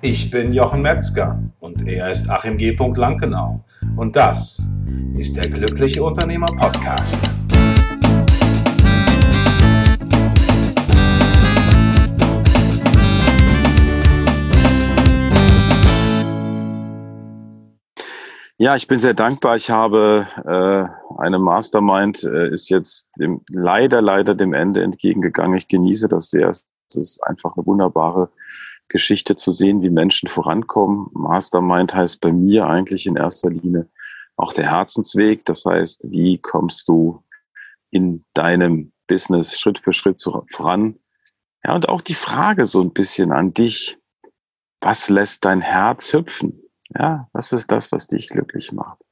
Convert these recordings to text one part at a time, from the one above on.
Ich bin Jochen Metzger und er ist Achim G. Lankenau. Und das ist der Glückliche Unternehmer Podcast. Ja, ich bin sehr dankbar. Ich habe äh, eine Mastermind, äh, ist jetzt dem, leider, leider dem Ende entgegengegangen. Ich genieße das sehr. Es ist einfach eine wunderbare Geschichte zu sehen, wie Menschen vorankommen. Mastermind heißt bei mir eigentlich in erster Linie auch der Herzensweg. Das heißt, wie kommst du in deinem Business Schritt für Schritt voran? Ja, und auch die Frage so ein bisschen an dich. Was lässt dein Herz hüpfen? Ja, was ist das, was dich glücklich macht?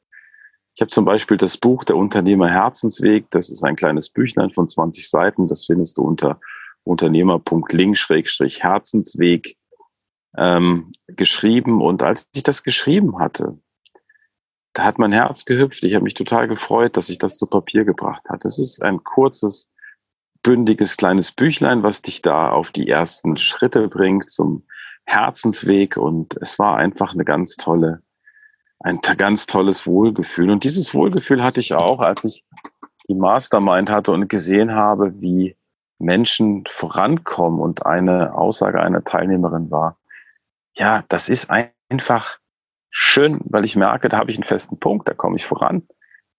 Ich habe zum Beispiel das Buch Der Unternehmer Herzensweg. Das ist ein kleines Büchlein von 20 Seiten. Das findest du unter unternehmer.link-herzensweg ähm, geschrieben. Und als ich das geschrieben hatte, da hat mein Herz gehüpft. Ich habe mich total gefreut, dass ich das zu Papier gebracht hatte. Es ist ein kurzes, bündiges kleines Büchlein, was dich da auf die ersten Schritte bringt zum Herzensweg und es war einfach eine ganz tolle, ein ganz tolles Wohlgefühl. Und dieses Wohlgefühl hatte ich auch, als ich die Mastermind hatte und gesehen habe, wie Menschen vorankommen. Und eine Aussage einer Teilnehmerin war, ja, das ist einfach schön, weil ich merke, da habe ich einen festen Punkt, da komme ich voran.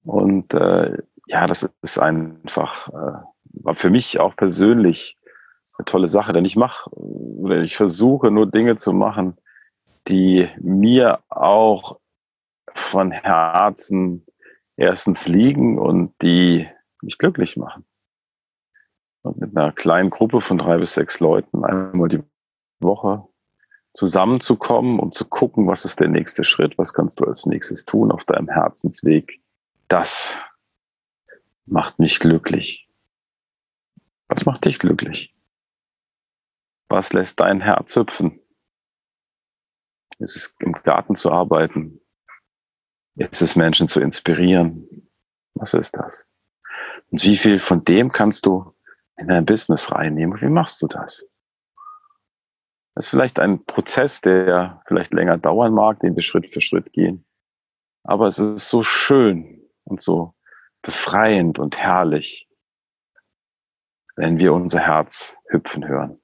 Und äh, ja, das ist einfach, äh, war für mich auch persönlich eine tolle Sache, denn ich mache oder ich versuche nur Dinge zu machen, die mir auch von Herzen erstens liegen und die mich glücklich machen. Und mit einer kleinen Gruppe von drei bis sechs Leuten einmal die Woche zusammenzukommen, um zu gucken, was ist der nächste Schritt, was kannst du als nächstes tun auf deinem Herzensweg. Das macht mich glücklich. Was macht dich glücklich? Was lässt dein Herz hüpfen? Ist es im Garten zu arbeiten? Ist es Menschen zu inspirieren? Was ist das? Und wie viel von dem kannst du in dein Business reinnehmen? Wie machst du das? Das ist vielleicht ein Prozess, der vielleicht länger dauern mag, den wir Schritt für Schritt gehen. Aber es ist so schön und so befreiend und herrlich, wenn wir unser Herz hüpfen hören.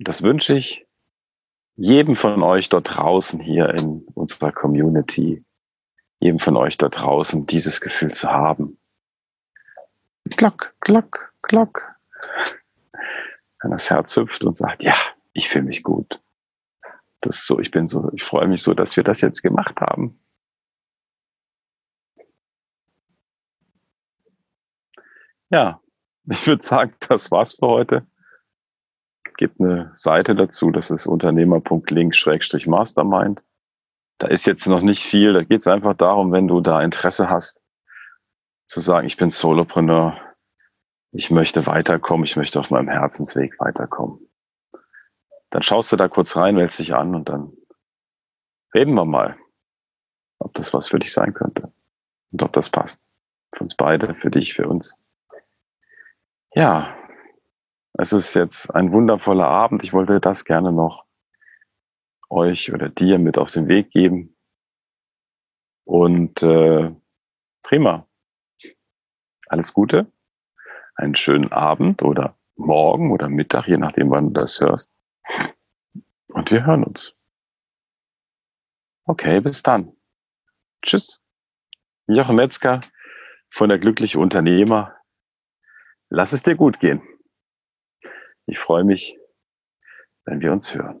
Das wünsche ich jedem von euch dort draußen hier in unserer Community, jedem von euch dort draußen dieses Gefühl zu haben. Glock, glock, glock. Wenn das Herz hüpft und sagt, ja, ich fühle mich gut. Das ist so, ich bin so, ich freue mich so, dass wir das jetzt gemacht haben. Ja, ich würde sagen, das war's für heute gibt eine Seite dazu, das ist unternehmer.link-mastermind. Da ist jetzt noch nicht viel, da geht es einfach darum, wenn du da Interesse hast, zu sagen, ich bin Solopreneur, ich möchte weiterkommen, ich möchte auf meinem Herzensweg weiterkommen. Dann schaust du da kurz rein, wählst dich an und dann reden wir mal, ob das was für dich sein könnte und ob das passt. Für uns beide, für dich, für uns. Ja, es ist jetzt ein wundervoller Abend. Ich wollte das gerne noch euch oder dir mit auf den Weg geben. Und äh, prima. Alles Gute. Einen schönen Abend oder morgen oder Mittag, je nachdem, wann du das hörst. Und wir hören uns. Okay, bis dann. Tschüss. Jochen Metzger von der Glückliche Unternehmer. Lass es dir gut gehen. Ich freue mich, wenn wir uns hören.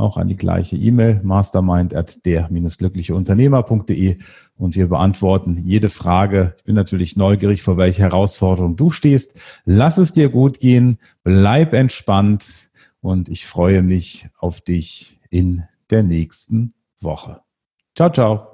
auch an die gleiche E-Mail mastermind at der-glückliche-unternehmer.de und wir beantworten jede Frage. Ich bin natürlich neugierig, vor welcher Herausforderung du stehst. Lass es dir gut gehen, bleib entspannt und ich freue mich auf dich in der nächsten Woche. Ciao, ciao.